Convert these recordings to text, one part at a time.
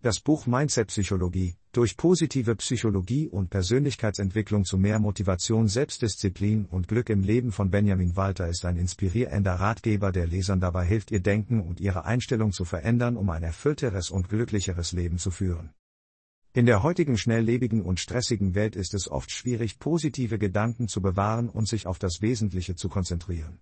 Das Buch Mindset Psychologie, durch positive Psychologie und Persönlichkeitsentwicklung zu mehr Motivation, Selbstdisziplin und Glück im Leben von Benjamin Walter ist ein inspirierender Ratgeber, der Lesern dabei hilft, ihr Denken und ihre Einstellung zu verändern, um ein erfüllteres und glücklicheres Leben zu führen. In der heutigen schnelllebigen und stressigen Welt ist es oft schwierig, positive Gedanken zu bewahren und sich auf das Wesentliche zu konzentrieren.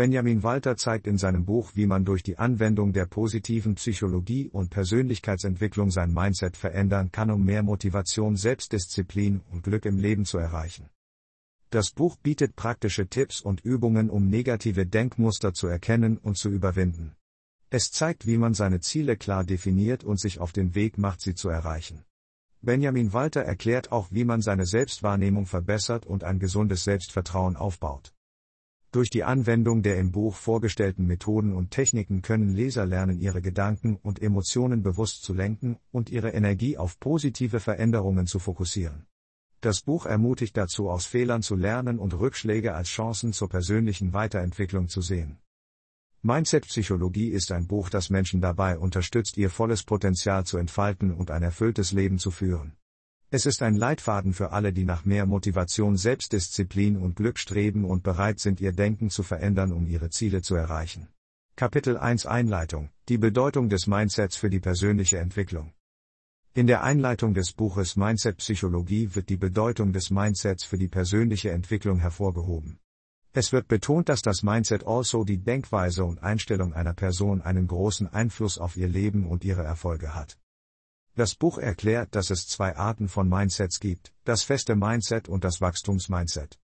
Benjamin Walter zeigt in seinem Buch, wie man durch die Anwendung der positiven Psychologie und Persönlichkeitsentwicklung sein Mindset verändern kann, um mehr Motivation, Selbstdisziplin und Glück im Leben zu erreichen. Das Buch bietet praktische Tipps und Übungen, um negative Denkmuster zu erkennen und zu überwinden. Es zeigt, wie man seine Ziele klar definiert und sich auf den Weg macht, sie zu erreichen. Benjamin Walter erklärt auch, wie man seine Selbstwahrnehmung verbessert und ein gesundes Selbstvertrauen aufbaut. Durch die Anwendung der im Buch vorgestellten Methoden und Techniken können Leser lernen, ihre Gedanken und Emotionen bewusst zu lenken und ihre Energie auf positive Veränderungen zu fokussieren. Das Buch ermutigt dazu, aus Fehlern zu lernen und Rückschläge als Chancen zur persönlichen Weiterentwicklung zu sehen. Mindset Psychologie ist ein Buch, das Menschen dabei unterstützt, ihr volles Potenzial zu entfalten und ein erfülltes Leben zu führen. Es ist ein Leitfaden für alle, die nach mehr Motivation, Selbstdisziplin und Glück streben und bereit sind, ihr Denken zu verändern, um ihre Ziele zu erreichen. Kapitel 1 Einleitung Die Bedeutung des Mindsets für die persönliche Entwicklung. In der Einleitung des Buches Mindset Psychologie wird die Bedeutung des Mindsets für die persönliche Entwicklung hervorgehoben. Es wird betont, dass das Mindset also die Denkweise und Einstellung einer Person einen großen Einfluss auf ihr Leben und ihre Erfolge hat. Das Buch erklärt, dass es zwei Arten von Mindsets gibt, das feste Mindset und das Wachstumsmindset.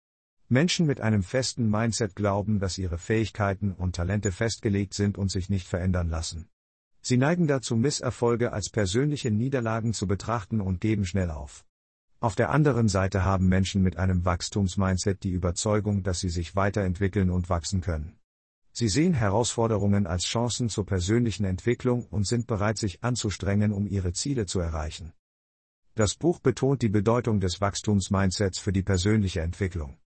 Menschen mit einem festen Mindset glauben, dass ihre Fähigkeiten und Talente festgelegt sind und sich nicht verändern lassen. Sie neigen dazu, Misserfolge als persönliche Niederlagen zu betrachten und geben schnell auf. Auf der anderen Seite haben Menschen mit einem Wachstumsmindset die Überzeugung, dass sie sich weiterentwickeln und wachsen können. Sie sehen Herausforderungen als Chancen zur persönlichen Entwicklung und sind bereit, sich anzustrengen, um ihre Ziele zu erreichen. Das Buch betont die Bedeutung des Wachstumsmindsets für die persönliche Entwicklung.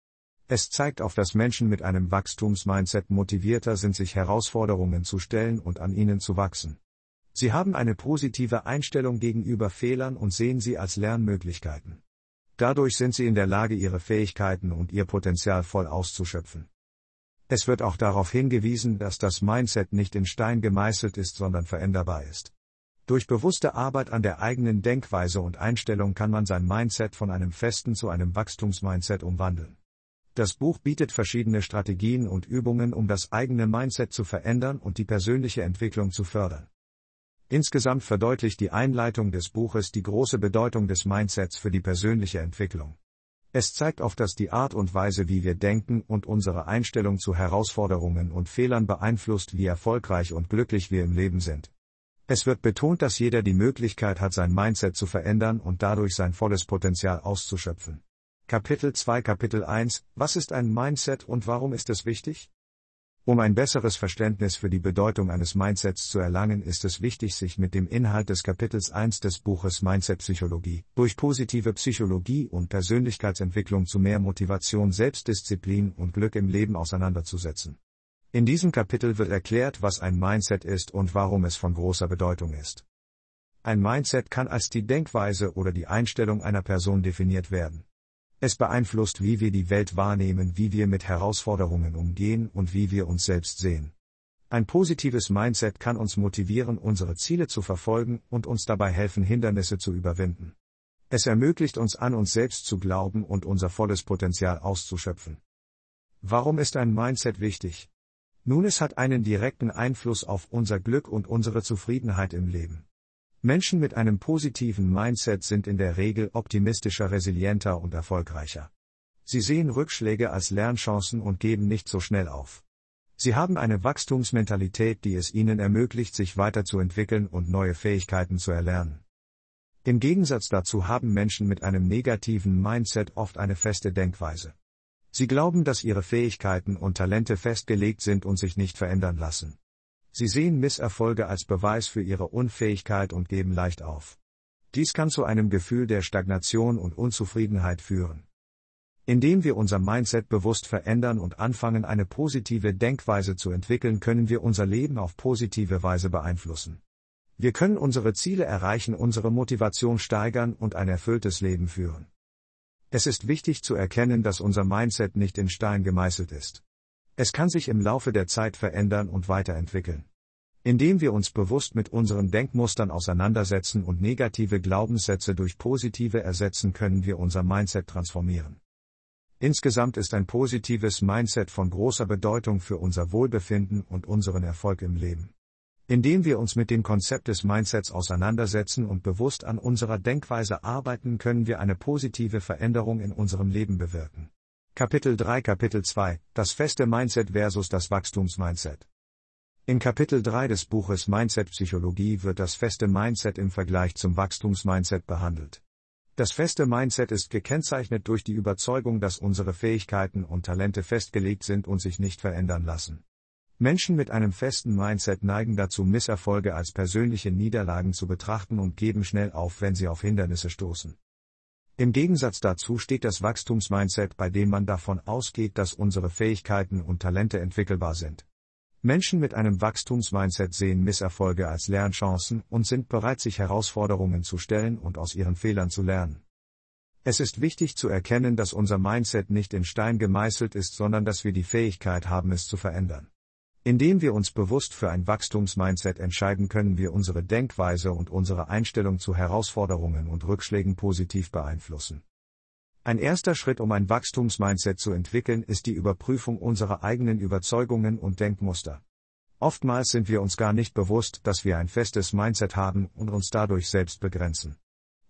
Es zeigt auf, dass Menschen mit einem Wachstumsmindset motivierter sind, sich Herausforderungen zu stellen und an ihnen zu wachsen. Sie haben eine positive Einstellung gegenüber Fehlern und sehen sie als Lernmöglichkeiten. Dadurch sind sie in der Lage, ihre Fähigkeiten und ihr Potenzial voll auszuschöpfen. Es wird auch darauf hingewiesen, dass das Mindset nicht in Stein gemeißelt ist, sondern veränderbar ist. Durch bewusste Arbeit an der eigenen Denkweise und Einstellung kann man sein Mindset von einem festen zu einem Wachstumsmindset umwandeln. Das Buch bietet verschiedene Strategien und Übungen, um das eigene Mindset zu verändern und die persönliche Entwicklung zu fördern. Insgesamt verdeutlicht die Einleitung des Buches die große Bedeutung des Mindsets für die persönliche Entwicklung. Es zeigt auf, dass die Art und Weise, wie wir denken und unsere Einstellung zu Herausforderungen und Fehlern beeinflusst, wie erfolgreich und glücklich wir im Leben sind. Es wird betont, dass jeder die Möglichkeit hat, sein Mindset zu verändern und dadurch sein volles Potenzial auszuschöpfen. Kapitel 2 Kapitel 1 Was ist ein Mindset und warum ist es wichtig? Um ein besseres Verständnis für die Bedeutung eines Mindsets zu erlangen, ist es wichtig, sich mit dem Inhalt des Kapitels 1 des Buches Mindset Psychologie durch positive Psychologie und Persönlichkeitsentwicklung zu mehr Motivation, Selbstdisziplin und Glück im Leben auseinanderzusetzen. In diesem Kapitel wird erklärt, was ein Mindset ist und warum es von großer Bedeutung ist. Ein Mindset kann als die Denkweise oder die Einstellung einer Person definiert werden. Es beeinflusst, wie wir die Welt wahrnehmen, wie wir mit Herausforderungen umgehen und wie wir uns selbst sehen. Ein positives Mindset kann uns motivieren, unsere Ziele zu verfolgen und uns dabei helfen, Hindernisse zu überwinden. Es ermöglicht uns an uns selbst zu glauben und unser volles Potenzial auszuschöpfen. Warum ist ein Mindset wichtig? Nun, es hat einen direkten Einfluss auf unser Glück und unsere Zufriedenheit im Leben. Menschen mit einem positiven Mindset sind in der Regel optimistischer, resilienter und erfolgreicher. Sie sehen Rückschläge als Lernchancen und geben nicht so schnell auf. Sie haben eine Wachstumsmentalität, die es ihnen ermöglicht, sich weiterzuentwickeln und neue Fähigkeiten zu erlernen. Im Gegensatz dazu haben Menschen mit einem negativen Mindset oft eine feste Denkweise. Sie glauben, dass ihre Fähigkeiten und Talente festgelegt sind und sich nicht verändern lassen. Sie sehen Misserfolge als Beweis für ihre Unfähigkeit und geben leicht auf. Dies kann zu einem Gefühl der Stagnation und Unzufriedenheit führen. Indem wir unser Mindset bewusst verändern und anfangen, eine positive Denkweise zu entwickeln, können wir unser Leben auf positive Weise beeinflussen. Wir können unsere Ziele erreichen, unsere Motivation steigern und ein erfülltes Leben führen. Es ist wichtig zu erkennen, dass unser Mindset nicht in Stein gemeißelt ist. Es kann sich im Laufe der Zeit verändern und weiterentwickeln. Indem wir uns bewusst mit unseren Denkmustern auseinandersetzen und negative Glaubenssätze durch positive ersetzen, können wir unser Mindset transformieren. Insgesamt ist ein positives Mindset von großer Bedeutung für unser Wohlbefinden und unseren Erfolg im Leben. Indem wir uns mit dem Konzept des Mindsets auseinandersetzen und bewusst an unserer Denkweise arbeiten, können wir eine positive Veränderung in unserem Leben bewirken. Kapitel 3 Kapitel 2 Das feste Mindset versus das Wachstumsmindset. In Kapitel 3 des Buches Mindset Psychologie wird das feste Mindset im Vergleich zum Wachstumsmindset behandelt. Das feste Mindset ist gekennzeichnet durch die Überzeugung, dass unsere Fähigkeiten und Talente festgelegt sind und sich nicht verändern lassen. Menschen mit einem festen Mindset neigen dazu, Misserfolge als persönliche Niederlagen zu betrachten und geben schnell auf, wenn sie auf Hindernisse stoßen. Im Gegensatz dazu steht das Wachstumsmindset, bei dem man davon ausgeht, dass unsere Fähigkeiten und Talente entwickelbar sind. Menschen mit einem Wachstumsmindset sehen Misserfolge als Lernchancen und sind bereit, sich Herausforderungen zu stellen und aus ihren Fehlern zu lernen. Es ist wichtig zu erkennen, dass unser Mindset nicht in Stein gemeißelt ist, sondern dass wir die Fähigkeit haben, es zu verändern. Indem wir uns bewusst für ein Wachstumsmindset entscheiden, können wir unsere Denkweise und unsere Einstellung zu Herausforderungen und Rückschlägen positiv beeinflussen. Ein erster Schritt, um ein Wachstumsmindset zu entwickeln, ist die Überprüfung unserer eigenen Überzeugungen und Denkmuster. Oftmals sind wir uns gar nicht bewusst, dass wir ein festes Mindset haben und uns dadurch selbst begrenzen.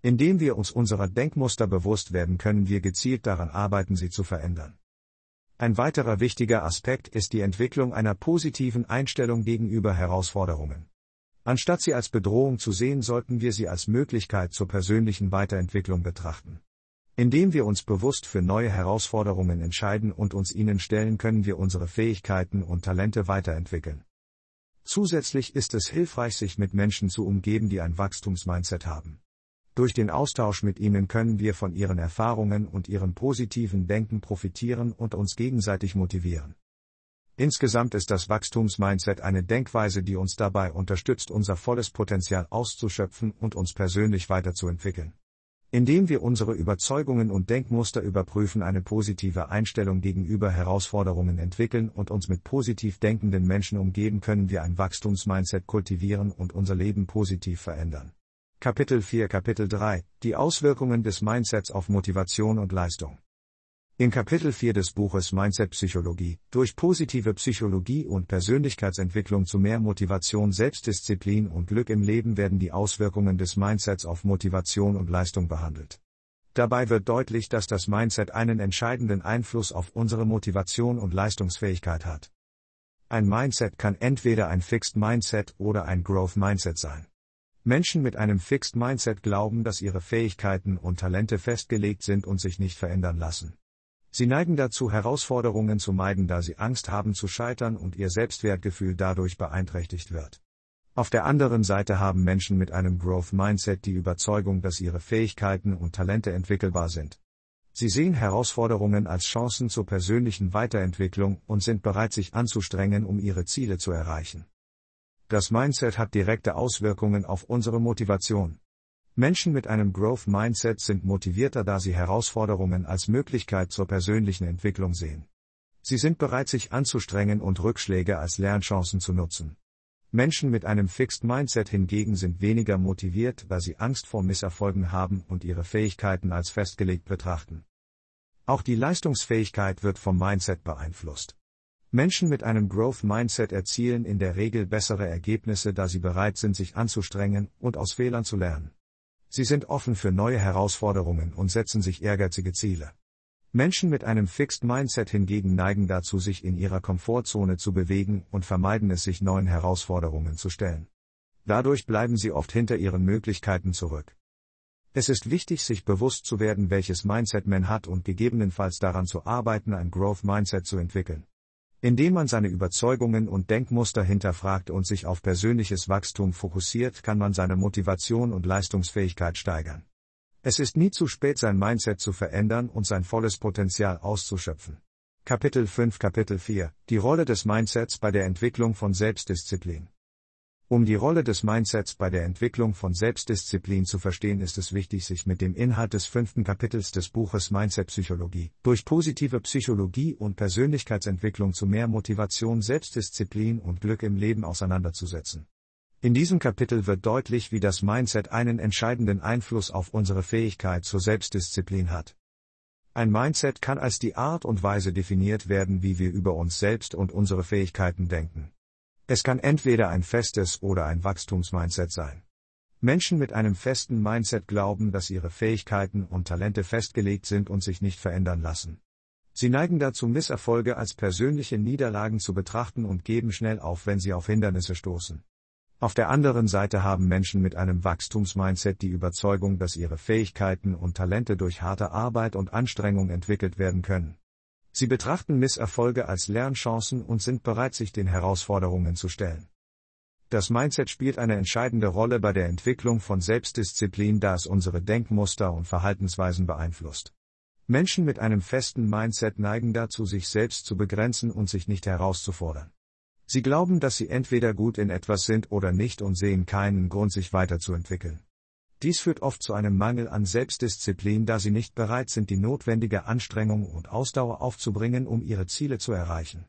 Indem wir uns unserer Denkmuster bewusst werden, können wir gezielt daran arbeiten, sie zu verändern. Ein weiterer wichtiger Aspekt ist die Entwicklung einer positiven Einstellung gegenüber Herausforderungen. Anstatt sie als Bedrohung zu sehen, sollten wir sie als Möglichkeit zur persönlichen Weiterentwicklung betrachten. Indem wir uns bewusst für neue Herausforderungen entscheiden und uns ihnen stellen, können wir unsere Fähigkeiten und Talente weiterentwickeln. Zusätzlich ist es hilfreich, sich mit Menschen zu umgeben, die ein Wachstumsmindset haben. Durch den Austausch mit ihnen können wir von ihren Erfahrungen und ihrem positiven Denken profitieren und uns gegenseitig motivieren. Insgesamt ist das Wachstumsmindset eine Denkweise, die uns dabei unterstützt, unser volles Potenzial auszuschöpfen und uns persönlich weiterzuentwickeln. Indem wir unsere Überzeugungen und Denkmuster überprüfen, eine positive Einstellung gegenüber Herausforderungen entwickeln und uns mit positiv denkenden Menschen umgeben, können wir ein Wachstumsmindset kultivieren und unser Leben positiv verändern. Kapitel 4 Kapitel 3 Die Auswirkungen des Mindsets auf Motivation und Leistung. In Kapitel 4 des Buches Mindset Psychologie, durch positive Psychologie und Persönlichkeitsentwicklung zu mehr Motivation, Selbstdisziplin und Glück im Leben werden die Auswirkungen des Mindsets auf Motivation und Leistung behandelt. Dabei wird deutlich, dass das Mindset einen entscheidenden Einfluss auf unsere Motivation und Leistungsfähigkeit hat. Ein Mindset kann entweder ein Fixed Mindset oder ein Growth Mindset sein. Menschen mit einem Fixed Mindset glauben, dass ihre Fähigkeiten und Talente festgelegt sind und sich nicht verändern lassen. Sie neigen dazu, Herausforderungen zu meiden, da sie Angst haben zu scheitern und ihr Selbstwertgefühl dadurch beeinträchtigt wird. Auf der anderen Seite haben Menschen mit einem Growth Mindset die Überzeugung, dass ihre Fähigkeiten und Talente entwickelbar sind. Sie sehen Herausforderungen als Chancen zur persönlichen Weiterentwicklung und sind bereit, sich anzustrengen, um ihre Ziele zu erreichen. Das Mindset hat direkte Auswirkungen auf unsere Motivation. Menschen mit einem Growth Mindset sind motivierter, da sie Herausforderungen als Möglichkeit zur persönlichen Entwicklung sehen. Sie sind bereit, sich anzustrengen und Rückschläge als Lernchancen zu nutzen. Menschen mit einem Fixed Mindset hingegen sind weniger motiviert, da sie Angst vor Misserfolgen haben und ihre Fähigkeiten als festgelegt betrachten. Auch die Leistungsfähigkeit wird vom Mindset beeinflusst. Menschen mit einem Growth Mindset erzielen in der Regel bessere Ergebnisse, da sie bereit sind, sich anzustrengen und aus Fehlern zu lernen. Sie sind offen für neue Herausforderungen und setzen sich ehrgeizige Ziele. Menschen mit einem Fixed Mindset hingegen neigen dazu, sich in ihrer Komfortzone zu bewegen und vermeiden es, sich neuen Herausforderungen zu stellen. Dadurch bleiben sie oft hinter ihren Möglichkeiten zurück. Es ist wichtig, sich bewusst zu werden, welches Mindset man hat und gegebenenfalls daran zu arbeiten, ein Growth Mindset zu entwickeln. Indem man seine Überzeugungen und Denkmuster hinterfragt und sich auf persönliches Wachstum fokussiert, kann man seine Motivation und Leistungsfähigkeit steigern. Es ist nie zu spät, sein Mindset zu verändern und sein volles Potenzial auszuschöpfen. Kapitel 5 Kapitel 4 Die Rolle des Mindsets bei der Entwicklung von Selbstdisziplin. Um die Rolle des Mindsets bei der Entwicklung von Selbstdisziplin zu verstehen, ist es wichtig, sich mit dem Inhalt des fünften Kapitels des Buches Mindset Psychologie durch positive Psychologie und Persönlichkeitsentwicklung zu mehr Motivation, Selbstdisziplin und Glück im Leben auseinanderzusetzen. In diesem Kapitel wird deutlich, wie das Mindset einen entscheidenden Einfluss auf unsere Fähigkeit zur Selbstdisziplin hat. Ein Mindset kann als die Art und Weise definiert werden, wie wir über uns selbst und unsere Fähigkeiten denken. Es kann entweder ein festes oder ein Wachstumsmindset sein. Menschen mit einem festen Mindset glauben, dass ihre Fähigkeiten und Talente festgelegt sind und sich nicht verändern lassen. Sie neigen dazu, Misserfolge als persönliche Niederlagen zu betrachten und geben schnell auf, wenn sie auf Hindernisse stoßen. Auf der anderen Seite haben Menschen mit einem Wachstumsmindset die Überzeugung, dass ihre Fähigkeiten und Talente durch harte Arbeit und Anstrengung entwickelt werden können. Sie betrachten Misserfolge als Lernchancen und sind bereit, sich den Herausforderungen zu stellen. Das Mindset spielt eine entscheidende Rolle bei der Entwicklung von Selbstdisziplin, da es unsere Denkmuster und Verhaltensweisen beeinflusst. Menschen mit einem festen Mindset neigen dazu, sich selbst zu begrenzen und sich nicht herauszufordern. Sie glauben, dass sie entweder gut in etwas sind oder nicht und sehen keinen Grund, sich weiterzuentwickeln. Dies führt oft zu einem Mangel an Selbstdisziplin, da sie nicht bereit sind, die notwendige Anstrengung und Ausdauer aufzubringen, um ihre Ziele zu erreichen.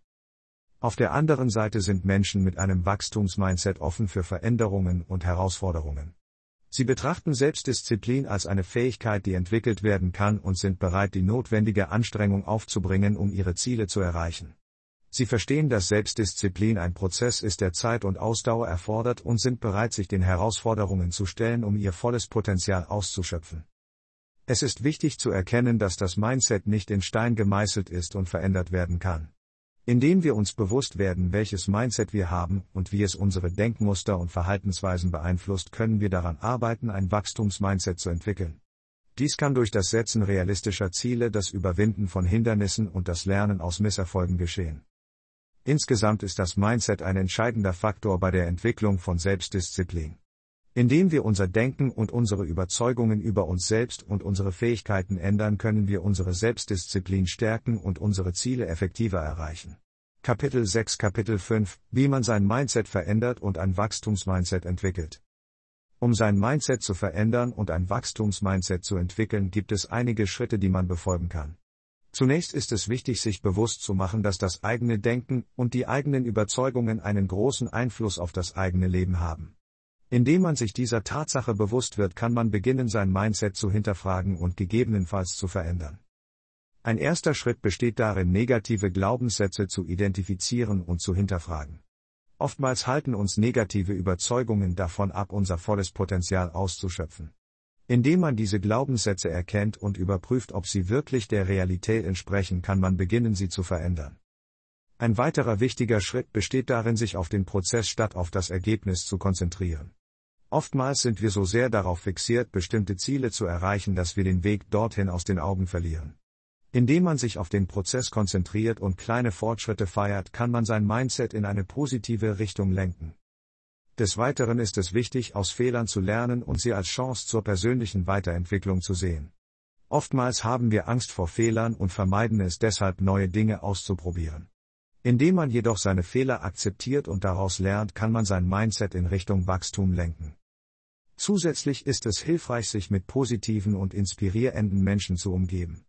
Auf der anderen Seite sind Menschen mit einem Wachstumsmindset offen für Veränderungen und Herausforderungen. Sie betrachten Selbstdisziplin als eine Fähigkeit, die entwickelt werden kann und sind bereit, die notwendige Anstrengung aufzubringen, um ihre Ziele zu erreichen. Sie verstehen, dass Selbstdisziplin ein Prozess ist, der Zeit und Ausdauer erfordert und sind bereit, sich den Herausforderungen zu stellen, um ihr volles Potenzial auszuschöpfen. Es ist wichtig zu erkennen, dass das Mindset nicht in Stein gemeißelt ist und verändert werden kann. Indem wir uns bewusst werden, welches Mindset wir haben und wie es unsere Denkmuster und Verhaltensweisen beeinflusst, können wir daran arbeiten, ein Wachstumsmindset zu entwickeln. Dies kann durch das Setzen realistischer Ziele, das Überwinden von Hindernissen und das Lernen aus Misserfolgen geschehen. Insgesamt ist das Mindset ein entscheidender Faktor bei der Entwicklung von Selbstdisziplin. Indem wir unser Denken und unsere Überzeugungen über uns selbst und unsere Fähigkeiten ändern, können wir unsere Selbstdisziplin stärken und unsere Ziele effektiver erreichen. Kapitel 6 Kapitel 5 Wie man sein Mindset verändert und ein Wachstumsmindset entwickelt. Um sein Mindset zu verändern und ein Wachstumsmindset zu entwickeln, gibt es einige Schritte, die man befolgen kann. Zunächst ist es wichtig, sich bewusst zu machen, dass das eigene Denken und die eigenen Überzeugungen einen großen Einfluss auf das eigene Leben haben. Indem man sich dieser Tatsache bewusst wird, kann man beginnen, sein Mindset zu hinterfragen und gegebenenfalls zu verändern. Ein erster Schritt besteht darin, negative Glaubenssätze zu identifizieren und zu hinterfragen. Oftmals halten uns negative Überzeugungen davon ab, unser volles Potenzial auszuschöpfen. Indem man diese Glaubenssätze erkennt und überprüft, ob sie wirklich der Realität entsprechen, kann man beginnen, sie zu verändern. Ein weiterer wichtiger Schritt besteht darin, sich auf den Prozess statt auf das Ergebnis zu konzentrieren. Oftmals sind wir so sehr darauf fixiert, bestimmte Ziele zu erreichen, dass wir den Weg dorthin aus den Augen verlieren. Indem man sich auf den Prozess konzentriert und kleine Fortschritte feiert, kann man sein Mindset in eine positive Richtung lenken. Des Weiteren ist es wichtig, aus Fehlern zu lernen und sie als Chance zur persönlichen Weiterentwicklung zu sehen. Oftmals haben wir Angst vor Fehlern und vermeiden es deshalb, neue Dinge auszuprobieren. Indem man jedoch seine Fehler akzeptiert und daraus lernt, kann man sein Mindset in Richtung Wachstum lenken. Zusätzlich ist es hilfreich, sich mit positiven und inspirierenden Menschen zu umgeben.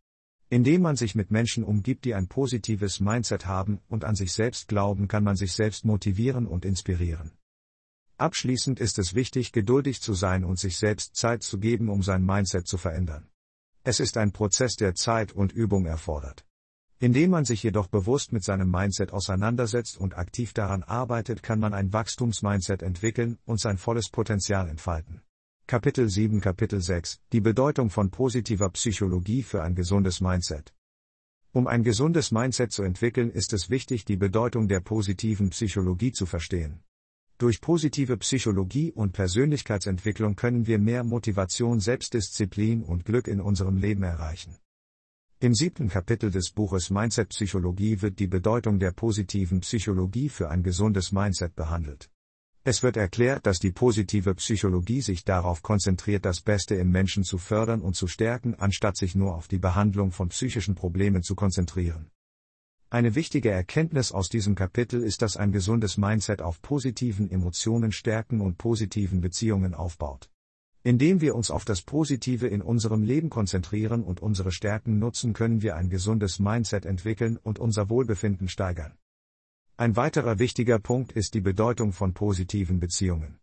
Indem man sich mit Menschen umgibt, die ein positives Mindset haben und an sich selbst glauben, kann man sich selbst motivieren und inspirieren. Abschließend ist es wichtig, geduldig zu sein und sich selbst Zeit zu geben, um sein Mindset zu verändern. Es ist ein Prozess, der Zeit und Übung erfordert. Indem man sich jedoch bewusst mit seinem Mindset auseinandersetzt und aktiv daran arbeitet, kann man ein Wachstumsmindset entwickeln und sein volles Potenzial entfalten. Kapitel 7 Kapitel 6 Die Bedeutung von positiver Psychologie für ein gesundes Mindset. Um ein gesundes Mindset zu entwickeln, ist es wichtig, die Bedeutung der positiven Psychologie zu verstehen. Durch positive Psychologie und Persönlichkeitsentwicklung können wir mehr Motivation, Selbstdisziplin und Glück in unserem Leben erreichen. Im siebten Kapitel des Buches Mindset Psychologie wird die Bedeutung der positiven Psychologie für ein gesundes Mindset behandelt. Es wird erklärt, dass die positive Psychologie sich darauf konzentriert, das Beste im Menschen zu fördern und zu stärken, anstatt sich nur auf die Behandlung von psychischen Problemen zu konzentrieren. Eine wichtige Erkenntnis aus diesem Kapitel ist, dass ein gesundes Mindset auf positiven Emotionen stärken und positiven Beziehungen aufbaut. Indem wir uns auf das Positive in unserem Leben konzentrieren und unsere Stärken nutzen, können wir ein gesundes Mindset entwickeln und unser Wohlbefinden steigern. Ein weiterer wichtiger Punkt ist die Bedeutung von positiven Beziehungen.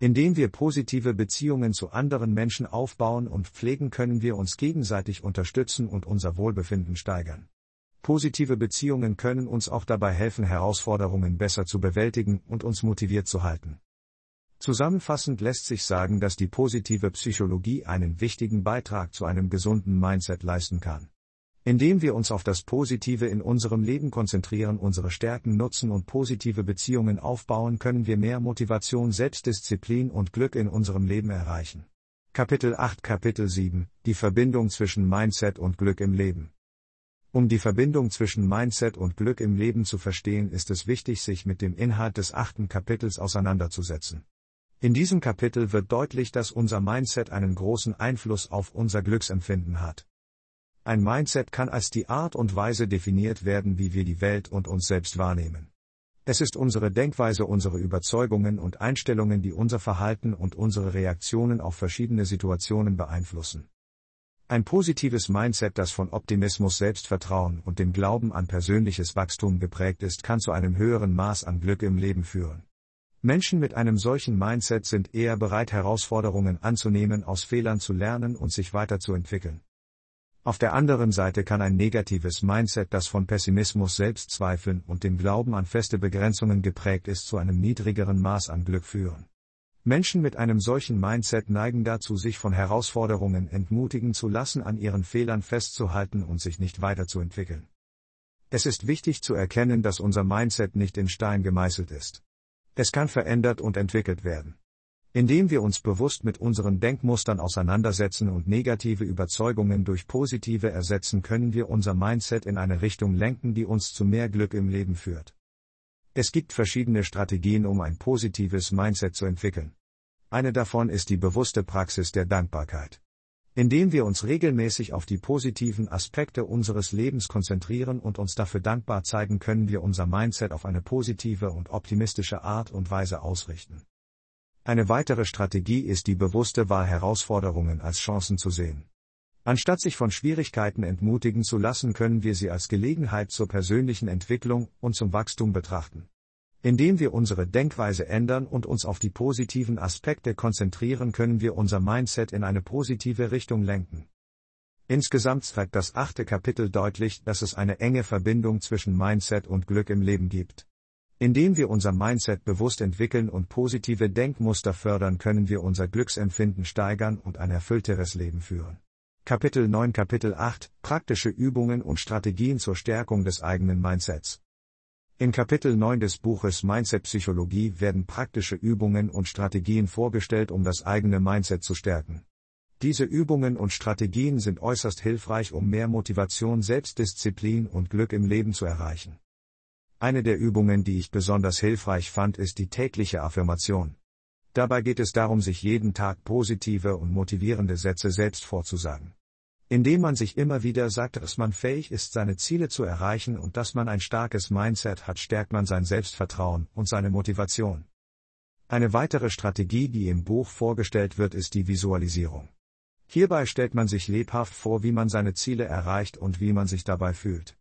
Indem wir positive Beziehungen zu anderen Menschen aufbauen und pflegen, können wir uns gegenseitig unterstützen und unser Wohlbefinden steigern. Positive Beziehungen können uns auch dabei helfen, Herausforderungen besser zu bewältigen und uns motiviert zu halten. Zusammenfassend lässt sich sagen, dass die positive Psychologie einen wichtigen Beitrag zu einem gesunden Mindset leisten kann. Indem wir uns auf das Positive in unserem Leben konzentrieren, unsere Stärken nutzen und positive Beziehungen aufbauen, können wir mehr Motivation, Selbstdisziplin und Glück in unserem Leben erreichen. Kapitel 8 Kapitel 7 Die Verbindung zwischen Mindset und Glück im Leben. Um die Verbindung zwischen Mindset und Glück im Leben zu verstehen, ist es wichtig, sich mit dem Inhalt des achten Kapitels auseinanderzusetzen. In diesem Kapitel wird deutlich, dass unser Mindset einen großen Einfluss auf unser Glücksempfinden hat. Ein Mindset kann als die Art und Weise definiert werden, wie wir die Welt und uns selbst wahrnehmen. Es ist unsere Denkweise, unsere Überzeugungen und Einstellungen, die unser Verhalten und unsere Reaktionen auf verschiedene Situationen beeinflussen. Ein positives Mindset, das von Optimismus, Selbstvertrauen und dem Glauben an persönliches Wachstum geprägt ist, kann zu einem höheren Maß an Glück im Leben führen. Menschen mit einem solchen Mindset sind eher bereit, Herausforderungen anzunehmen, aus Fehlern zu lernen und sich weiterzuentwickeln. Auf der anderen Seite kann ein negatives Mindset, das von Pessimismus, Selbstzweifeln und dem Glauben an feste Begrenzungen geprägt ist, zu einem niedrigeren Maß an Glück führen. Menschen mit einem solchen Mindset neigen dazu, sich von Herausforderungen entmutigen zu lassen, an ihren Fehlern festzuhalten und sich nicht weiterzuentwickeln. Es ist wichtig zu erkennen, dass unser Mindset nicht in Stein gemeißelt ist. Es kann verändert und entwickelt werden. Indem wir uns bewusst mit unseren Denkmustern auseinandersetzen und negative Überzeugungen durch positive ersetzen, können wir unser Mindset in eine Richtung lenken, die uns zu mehr Glück im Leben führt. Es gibt verschiedene Strategien, um ein positives Mindset zu entwickeln. Eine davon ist die bewusste Praxis der Dankbarkeit. Indem wir uns regelmäßig auf die positiven Aspekte unseres Lebens konzentrieren und uns dafür dankbar zeigen, können wir unser Mindset auf eine positive und optimistische Art und Weise ausrichten. Eine weitere Strategie ist die bewusste Wahl, Herausforderungen als Chancen zu sehen. Anstatt sich von Schwierigkeiten entmutigen zu lassen, können wir sie als Gelegenheit zur persönlichen Entwicklung und zum Wachstum betrachten. Indem wir unsere Denkweise ändern und uns auf die positiven Aspekte konzentrieren, können wir unser Mindset in eine positive Richtung lenken. Insgesamt zeigt das achte Kapitel deutlich, dass es eine enge Verbindung zwischen Mindset und Glück im Leben gibt. Indem wir unser Mindset bewusst entwickeln und positive Denkmuster fördern, können wir unser Glücksempfinden steigern und ein erfüllteres Leben führen. Kapitel 9 Kapitel 8 Praktische Übungen und Strategien zur Stärkung des eigenen Mindsets. In Kapitel 9 des Buches Mindset Psychologie werden praktische Übungen und Strategien vorgestellt, um das eigene Mindset zu stärken. Diese Übungen und Strategien sind äußerst hilfreich, um mehr Motivation, Selbstdisziplin und Glück im Leben zu erreichen. Eine der Übungen, die ich besonders hilfreich fand, ist die tägliche Affirmation. Dabei geht es darum, sich jeden Tag positive und motivierende Sätze selbst vorzusagen indem man sich immer wieder sagt, dass man fähig ist, seine Ziele zu erreichen und dass man ein starkes Mindset hat, stärkt man sein Selbstvertrauen und seine Motivation. Eine weitere Strategie, die im Buch vorgestellt wird, ist die Visualisierung. Hierbei stellt man sich lebhaft vor, wie man seine Ziele erreicht und wie man sich dabei fühlt.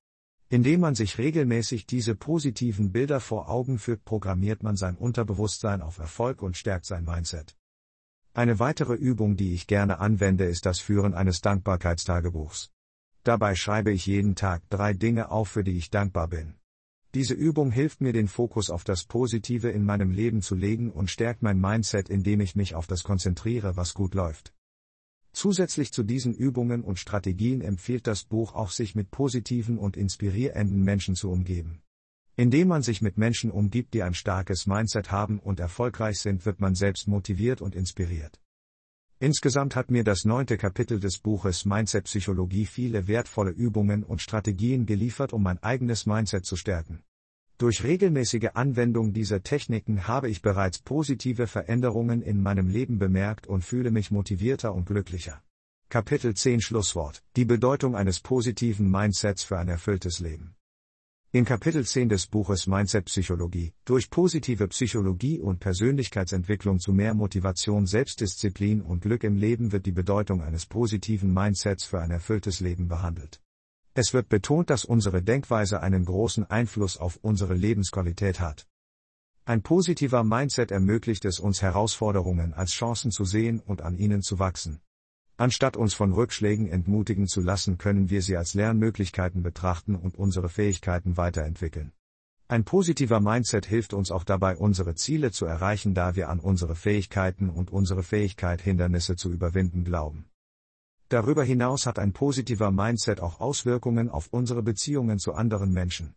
Indem man sich regelmäßig diese positiven Bilder vor Augen führt, programmiert man sein Unterbewusstsein auf Erfolg und stärkt sein Mindset. Eine weitere Übung, die ich gerne anwende, ist das Führen eines Dankbarkeitstagebuchs. Dabei schreibe ich jeden Tag drei Dinge auf, für die ich dankbar bin. Diese Übung hilft mir, den Fokus auf das Positive in meinem Leben zu legen und stärkt mein Mindset, indem ich mich auf das konzentriere, was gut läuft. Zusätzlich zu diesen Übungen und Strategien empfiehlt das Buch auch, sich mit positiven und inspirierenden Menschen zu umgeben. Indem man sich mit Menschen umgibt, die ein starkes Mindset haben und erfolgreich sind, wird man selbst motiviert und inspiriert. Insgesamt hat mir das neunte Kapitel des Buches Mindset Psychologie viele wertvolle Übungen und Strategien geliefert, um mein eigenes Mindset zu stärken. Durch regelmäßige Anwendung dieser Techniken habe ich bereits positive Veränderungen in meinem Leben bemerkt und fühle mich motivierter und glücklicher. Kapitel 10 Schlusswort Die Bedeutung eines positiven Mindsets für ein erfülltes Leben. In Kapitel 10 des Buches Mindset Psychologie, durch positive Psychologie und Persönlichkeitsentwicklung zu mehr Motivation, Selbstdisziplin und Glück im Leben wird die Bedeutung eines positiven Mindsets für ein erfülltes Leben behandelt. Es wird betont, dass unsere Denkweise einen großen Einfluss auf unsere Lebensqualität hat. Ein positiver Mindset ermöglicht es uns Herausforderungen als Chancen zu sehen und an ihnen zu wachsen. Anstatt uns von Rückschlägen entmutigen zu lassen, können wir sie als Lernmöglichkeiten betrachten und unsere Fähigkeiten weiterentwickeln. Ein positiver Mindset hilft uns auch dabei, unsere Ziele zu erreichen, da wir an unsere Fähigkeiten und unsere Fähigkeit, Hindernisse zu überwinden, glauben. Darüber hinaus hat ein positiver Mindset auch Auswirkungen auf unsere Beziehungen zu anderen Menschen.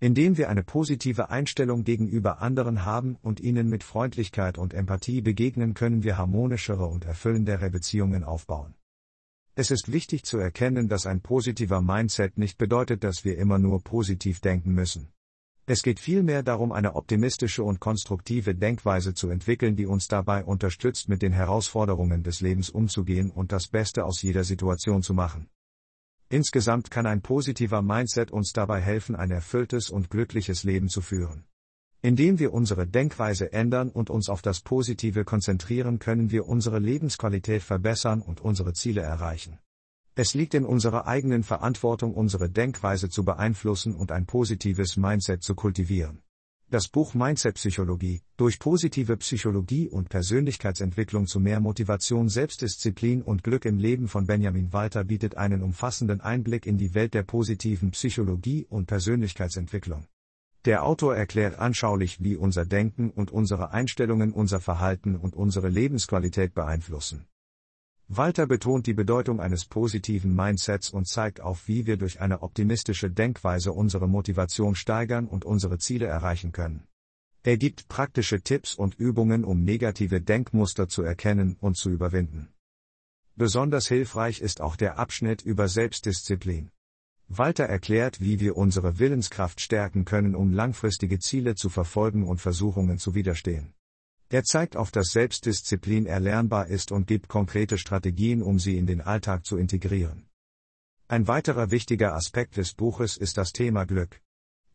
Indem wir eine positive Einstellung gegenüber anderen haben und ihnen mit Freundlichkeit und Empathie begegnen, können wir harmonischere und erfüllendere Beziehungen aufbauen. Es ist wichtig zu erkennen, dass ein positiver Mindset nicht bedeutet, dass wir immer nur positiv denken müssen. Es geht vielmehr darum, eine optimistische und konstruktive Denkweise zu entwickeln, die uns dabei unterstützt, mit den Herausforderungen des Lebens umzugehen und das Beste aus jeder Situation zu machen. Insgesamt kann ein positiver Mindset uns dabei helfen, ein erfülltes und glückliches Leben zu führen. Indem wir unsere Denkweise ändern und uns auf das Positive konzentrieren, können wir unsere Lebensqualität verbessern und unsere Ziele erreichen. Es liegt in unserer eigenen Verantwortung, unsere Denkweise zu beeinflussen und ein positives Mindset zu kultivieren. Das Buch Mindset Psychologie, durch positive Psychologie und Persönlichkeitsentwicklung zu mehr Motivation, Selbstdisziplin und Glück im Leben von Benjamin Walter bietet einen umfassenden Einblick in die Welt der positiven Psychologie und Persönlichkeitsentwicklung. Der Autor erklärt anschaulich, wie unser Denken und unsere Einstellungen unser Verhalten und unsere Lebensqualität beeinflussen. Walter betont die Bedeutung eines positiven Mindsets und zeigt auf, wie wir durch eine optimistische Denkweise unsere Motivation steigern und unsere Ziele erreichen können. Er gibt praktische Tipps und Übungen, um negative Denkmuster zu erkennen und zu überwinden. Besonders hilfreich ist auch der Abschnitt über Selbstdisziplin. Walter erklärt, wie wir unsere Willenskraft stärken können, um langfristige Ziele zu verfolgen und Versuchungen zu widerstehen. Er zeigt auf, dass Selbstdisziplin erlernbar ist und gibt konkrete Strategien, um sie in den Alltag zu integrieren. Ein weiterer wichtiger Aspekt des Buches ist das Thema Glück.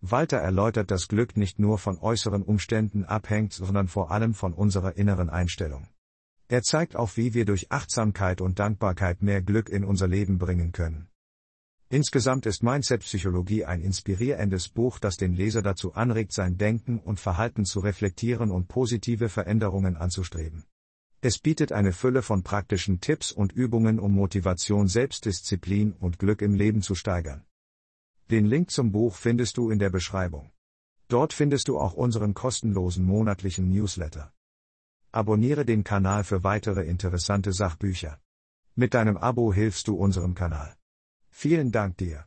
Walter erläutert, dass Glück nicht nur von äußeren Umständen abhängt, sondern vor allem von unserer inneren Einstellung. Er zeigt auf, wie wir durch Achtsamkeit und Dankbarkeit mehr Glück in unser Leben bringen können. Insgesamt ist Mindset-Psychologie ein inspirierendes Buch, das den Leser dazu anregt, sein Denken und Verhalten zu reflektieren und positive Veränderungen anzustreben. Es bietet eine Fülle von praktischen Tipps und Übungen, um Motivation, Selbstdisziplin und Glück im Leben zu steigern. Den Link zum Buch findest du in der Beschreibung. Dort findest du auch unseren kostenlosen monatlichen Newsletter. Abonniere den Kanal für weitere interessante Sachbücher. Mit deinem Abo hilfst du unserem Kanal. Vielen Dank dir.